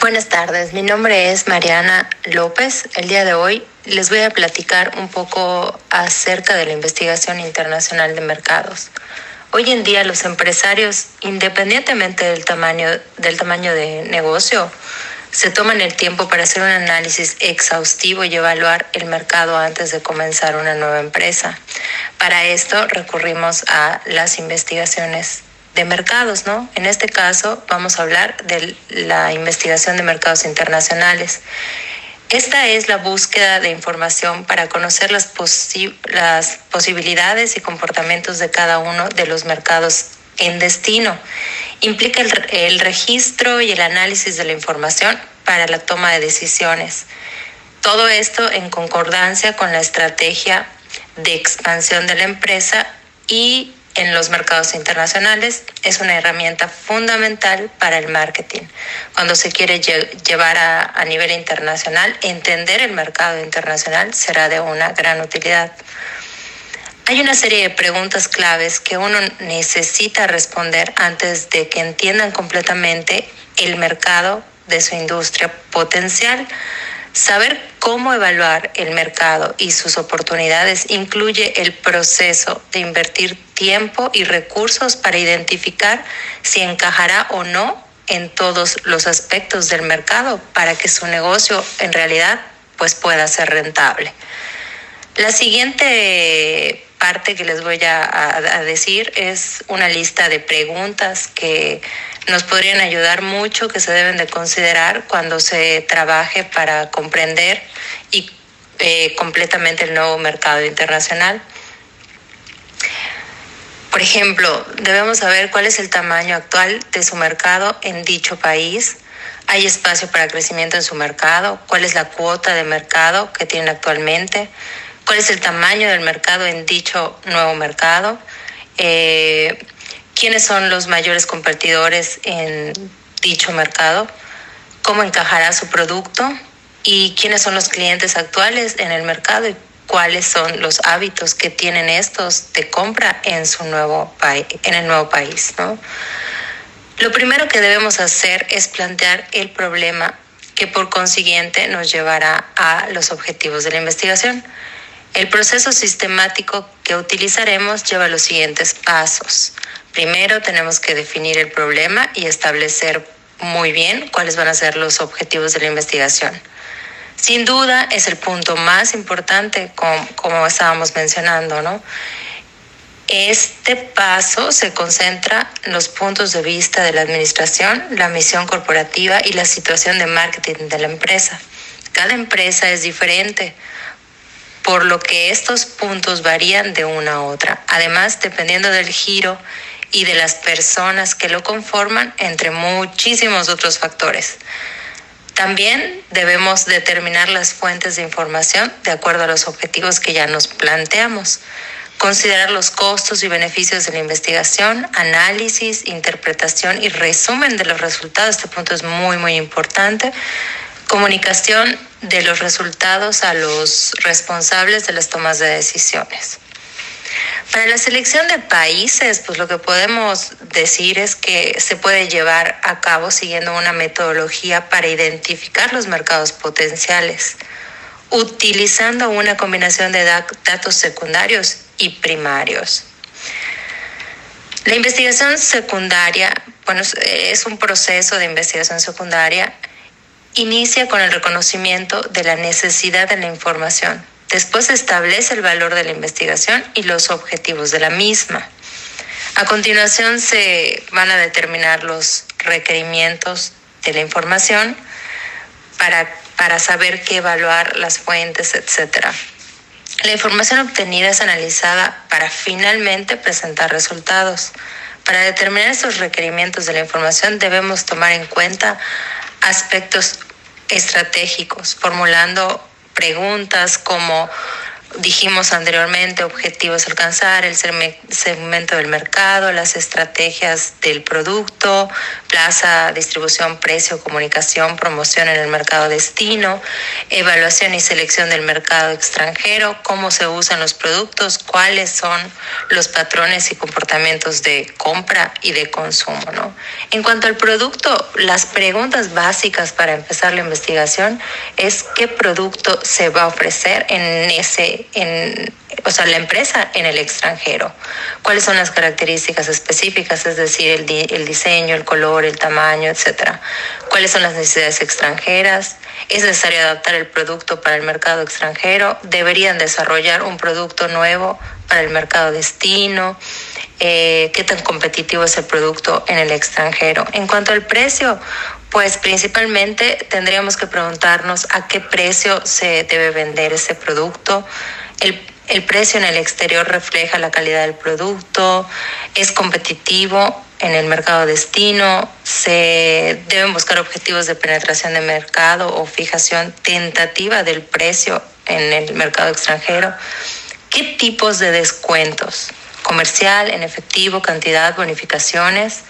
Buenas tardes, mi nombre es Mariana López. El día de hoy les voy a platicar un poco acerca de la investigación internacional de mercados. Hoy en día los empresarios, independientemente del tamaño, del tamaño de negocio, se toman el tiempo para hacer un análisis exhaustivo y evaluar el mercado antes de comenzar una nueva empresa. Para esto recurrimos a las investigaciones de mercados, ¿no? En este caso vamos a hablar de la investigación de mercados internacionales. Esta es la búsqueda de información para conocer las, las posibilidades y comportamientos de cada uno de los mercados en destino. Implica el registro y el análisis de la información para la toma de decisiones. Todo esto en concordancia con la estrategia de expansión de la empresa y en los mercados internacionales es una herramienta fundamental para el marketing. Cuando se quiere llevar a, a, nivel internacional, entender el mercado internacional será de una gran utilidad. Hay una serie de preguntas claves que uno necesita responder antes de que entiendan completamente el mercado de su industria potencial Saber cómo evaluar el mercado y sus oportunidades incluye el proceso de invertir tiempo y recursos para identificar si encajará o no en todos los aspectos del mercado para que su negocio en realidad pues pueda ser rentable. La siguiente parte que les voy a, a, decir es una lista de preguntas que nos podrían ayudar mucho, que se deben de considerar cuando se trabaje para comprender y eh, completamente el nuevo mercado internacional. Por ejemplo, debemos saber cuál es el tamaño actual de su mercado en dicho país. ¿Hay espacio para crecimiento en su mercado? ¿Cuál es la cuota de mercado que tienen actualmente? ¿Cuál es el tamaño del mercado en dicho nuevo mercado? Eh, quiénes son los mayores competidores en dicho mercado, cómo encajará su producto y quiénes son los clientes actuales en el mercado y cuáles son los hábitos que tienen estos de compra en su nuevo en el nuevo país, ¿no? Lo primero que debemos hacer es plantear el problema que por consiguiente nos llevará a los objetivos de la investigación. El proceso sistemático que utilizaremos lleva los siguientes pasos. Primero tenemos que definir el problema y establecer muy bien cuáles van a ser los objetivos de la investigación. Sin duda es el punto más importante, como, como estábamos mencionando, ¿no? Este paso se concentra en los puntos de vista de la administración, la misión corporativa y la situación de marketing de la empresa. Cada empresa es diferente, por lo que estos puntos varían de una a otra. Además, dependiendo del giro y de las personas que lo conforman, entre muchísimos otros factores. También debemos determinar las fuentes de información de acuerdo a los objetivos que ya nos planteamos. Considerar los costos y beneficios de la investigación, análisis, interpretación y resumen de los resultados. Este punto es muy, muy importante. Comunicación de los resultados a los responsables de las tomas de decisiones. Para la selección de países, pues lo que podemos decir es que se puede llevar a cabo siguiendo una metodología para identificar los mercados potenciales, utilizando una combinación de datos secundarios y primarios. La investigación secundaria, bueno, es un proceso de investigación secundaria, inicia con el reconocimiento de la necesidad de la información Después establece el valor de la investigación y los objetivos de la misma. A continuación se van a determinar los requerimientos de la información para, para saber qué evaluar las fuentes, etc. La información obtenida es analizada para finalmente presentar resultados. Para determinar esos requerimientos de la información debemos tomar en cuenta aspectos estratégicos, formulando preguntas como dijimos anteriormente, objetivos alcanzar, el segmento del mercado, las estrategias del producto, plaza, distribución, precio, comunicación, promoción en el mercado destino, evaluación y selección del mercado extranjero, cómo se usan los productos, cuáles son los patrones y comportamientos de compra y de consumo. ¿no? En cuanto al producto, las preguntas básicas para empezar la investigación es qué producto se va a ofrecer en ese en, o sea, la empresa en el extranjero. ¿Cuáles son las características específicas, es decir, el, diseño, el color, el tamaño, etcétera? ¿Cuáles son las necesidades extranjeras? ¿Es necesario adaptar el producto para el mercado extranjero? ¿Deberían desarrollar un producto nuevo para el mercado destino? Eh, ¿Qué tan competitivo es el producto en el extranjero? En cuanto al precio, pues principalmente tendríamos que preguntarnos a qué precio se debe vender ese producto. El, el precio en el exterior refleja la calidad del producto, es competitivo en el mercado destino, se deben buscar objetivos de penetración de mercado o fijación tentativa del precio en el mercado extranjero. ¿Qué tipos de descuentos? Comercial, en efectivo, cantidad, bonificaciones,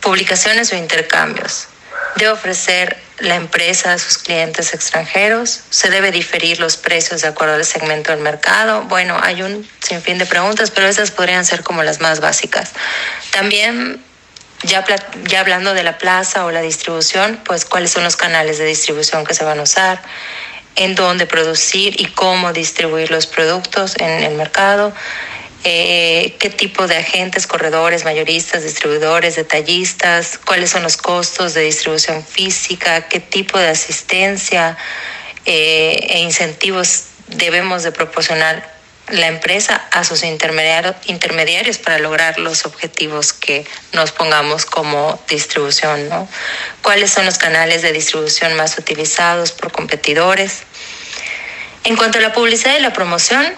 publicaciones o intercambios debe ofrecer la empresa a sus clientes extranjeros? ¿Se debe diferir los precios de acuerdo al segmento del mercado? Bueno, hay un sinfín de preguntas, pero esas podrían ser como las más básicas. También, ya, ya hablando de la plaza o la distribución, pues cuáles son los canales de distribución que se van a usar, en dónde producir y cómo distribuir los productos en el mercado eh, qué tipo de agentes, corredores, mayoristas, distribuidores, detallistas, cuáles son los costos de distribución física, qué tipo de asistencia eh, e incentivos debemos de proporcionar la empresa a sus intermediarios para lograr los objetivos que nos pongamos como distribución, ¿no? ¿Cuáles son los canales de distribución más utilizados por competidores? En cuanto a la publicidad y la promoción,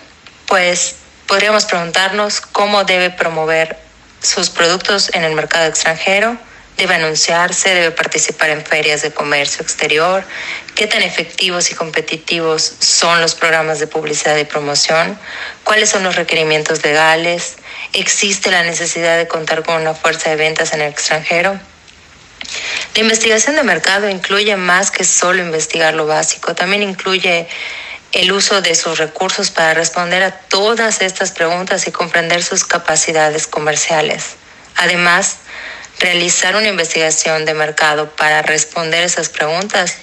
pues podríamos preguntarnos cómo debe promover sus productos en el mercado extranjero, debe anunciarse, debe participar en ferias de comercio exterior, qué tan efectivos y competitivos son los programas de publicidad y promoción, cuáles son los requerimientos legales, existe la necesidad de contar con una fuerza de ventas en el extranjero. La investigación de mercado incluye más que solo investigar lo básico, también incluye el uso de sus recursos para responder a todas estas preguntas y comprender sus capacidades comerciales. Además, realizar una investigación de mercado para responder esas preguntas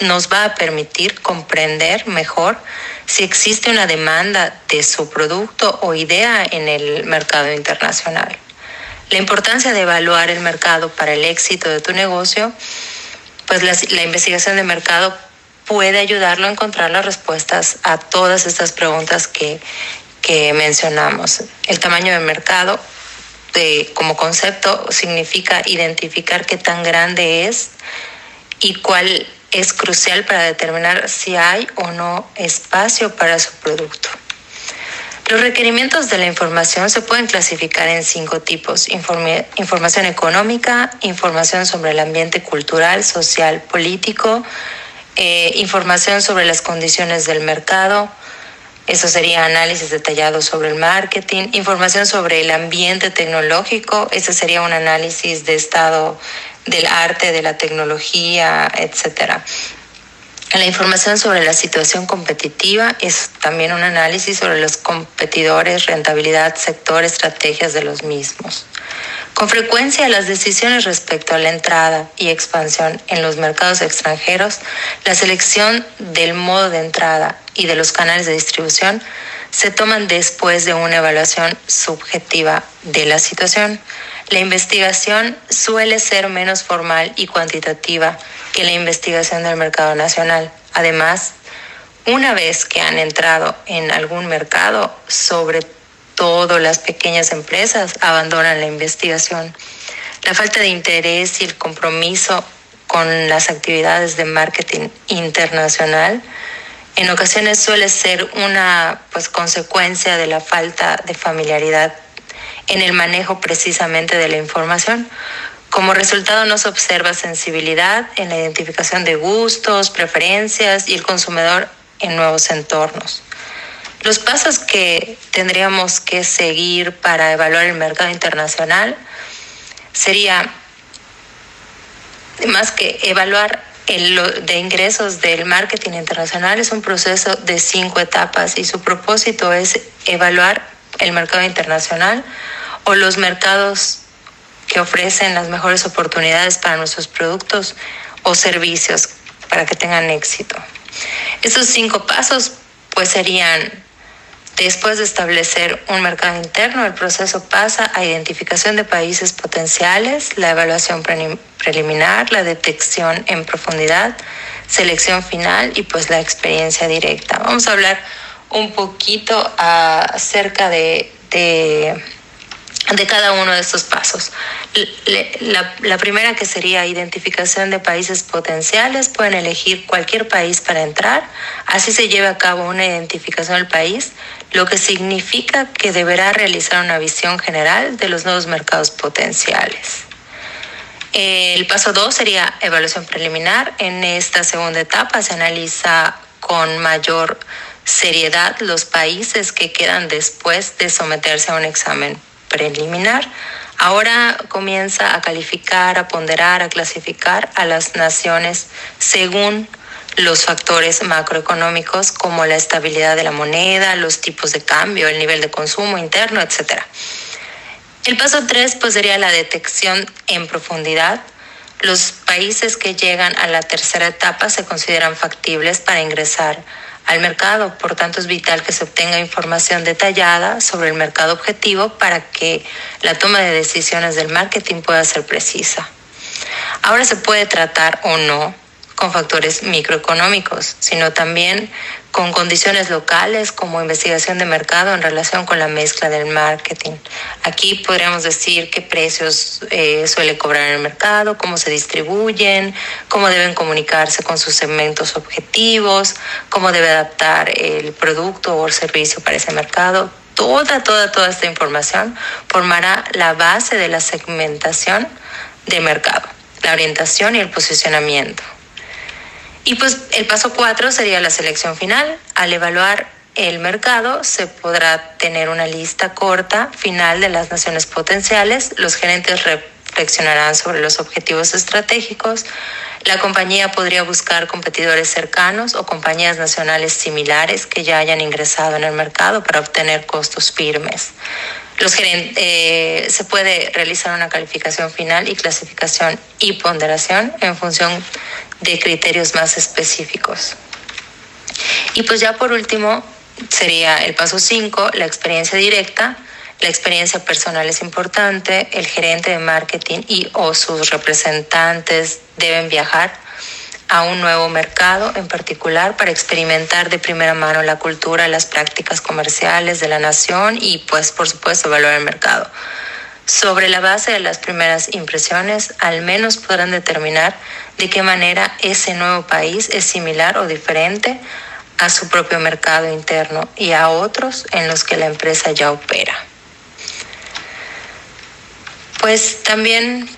nos va a permitir comprender mejor si existe una demanda de su producto o idea en el mercado internacional. La importancia de evaluar el mercado para el éxito de tu negocio, pues la, investigación de mercado puede ayudarlo a encontrar las respuestas a todas estas preguntas que, que mencionamos. El tamaño del mercado como concepto significa identificar qué tan grande es y cuál es crucial para determinar si hay o no espacio para su producto. Los requerimientos de la información se pueden clasificar en cinco tipos. información económica, información sobre el ambiente cultural, social, político, eh, información sobre las condiciones del mercado, eso sería análisis detallado sobre el marketing, información sobre el ambiente tecnológico, ese sería un análisis de estado del arte, de la tecnología, etcétera. La información sobre la situación competitiva es también un análisis sobre los competidores, rentabilidad, sector, estrategias de los mismos. Con frecuencia las decisiones respecto a la entrada y expansión en los mercados extranjeros, la selección del modo de entrada y de los canales de distribución se toman después de una evaluación subjetiva de la situación. La investigación suele ser menos formal y cuantitativa que la investigación del mercado nacional. Además, una vez que han entrado en algún mercado, sobre todo las pequeñas empresas abandonan la investigación. La falta de interés y el compromiso con las actividades de marketing internacional en ocasiones suele ser una pues, consecuencia de la falta de familiaridad en el manejo precisamente de la información. Como resultado no se observa sensibilidad en la identificación de gustos, preferencias y el consumidor en nuevos entornos. Los pasos que tendríamos que seguir para evaluar el mercado internacional sería más que evaluar el de ingresos del marketing internacional es un proceso de cinco etapas y su propósito es evaluar el mercado internacional o los mercados que ofrecen las mejores oportunidades para nuestros productos o servicios para que tengan éxito. Estos cinco pasos pues serían Después de establecer un mercado interno, el proceso pasa a identificación de países potenciales, la evaluación preliminar, la detección en profundidad, selección final y pues la experiencia directa. Vamos a hablar un poquito acerca de, de de cada uno de estos pasos. La, primera que sería identificación de países potenciales, pueden elegir cualquier país para entrar, así se lleva a cabo una identificación del país, lo que significa que deberá realizar una visión general de los nuevos mercados potenciales. El paso 2 sería evaluación preliminar. En esta segunda etapa se analiza con mayor seriedad los países que quedan después de someterse a un examen preliminar. Ahora comienza a calificar, a ponderar, a clasificar a las naciones según los factores macroeconómicos como la estabilidad de la moneda, los tipos de cambio, el nivel de consumo interno, etc. El paso 3 pues, sería la detección en profundidad. Los países que llegan a la tercera etapa se consideran factibles para ingresar al mercado. Por tanto, es vital que se obtenga información detallada sobre el mercado objetivo para que la toma de decisiones del marketing pueda ser precisa. Ahora se puede tratar o no con factores microeconómicos, sino también con condiciones locales como investigación de mercado en relación con la mezcla del marketing. Aquí podríamos decir qué precios eh, suele cobrar el mercado, cómo se distribuyen, cómo deben comunicarse con sus segmentos objetivos, cómo debe adaptar el producto o el servicio para ese mercado. Toda, toda, toda esta información formará la base de la segmentación de mercado, la orientación y el posicionamiento. Y pues el paso cuatro sería la selección final. Al evaluar el mercado se podrá tener una lista corta final de las naciones potenciales. Los gerentes reflexionarán sobre los objetivos estratégicos. La compañía podría buscar competidores cercanos o compañías nacionales similares que ya hayan ingresado en el mercado para obtener costos firmes. Los eh, se puede realizar una calificación final y clasificación y ponderación en función de criterios más específicos. Y pues ya por último sería el paso 5, la experiencia directa. La experiencia personal es importante, el gerente de marketing y o sus representantes deben viajar a un nuevo mercado en particular para experimentar de primera mano la cultura, las prácticas comerciales de la nación y pues por supuesto evaluar el mercado. Sobre la base de las primeras impresiones, al menos podrán determinar de qué manera ese nuevo país es similar o diferente a su propio mercado interno y a otros en los que la empresa ya opera. Pues también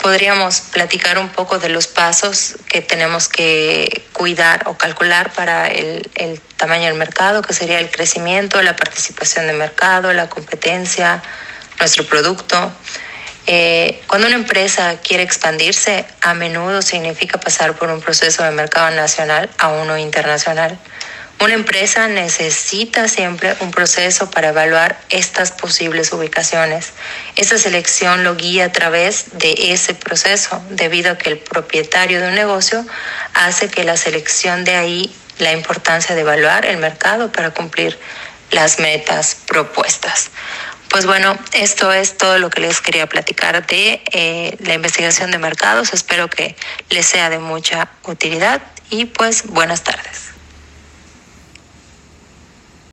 podríamos platicar un poco de los pasos que tenemos que cuidar o calcular para el, el, tamaño del mercado, que sería el crecimiento, la participación de mercado, la competencia, nuestro producto. Eh, cuando una empresa quiere expandirse, a menudo significa pasar por un proceso de mercado nacional a uno internacional. Una empresa necesita siempre un proceso para evaluar estas posibles ubicaciones. Esta selección lo guía a través de ese proceso, debido a que el propietario de un negocio hace que la selección de ahí la importancia de evaluar el mercado para cumplir las metas propuestas. Pues bueno, esto es todo lo que les quería platicar de eh, la investigación de mercados. Espero que les sea de mucha utilidad y pues buenas tardes.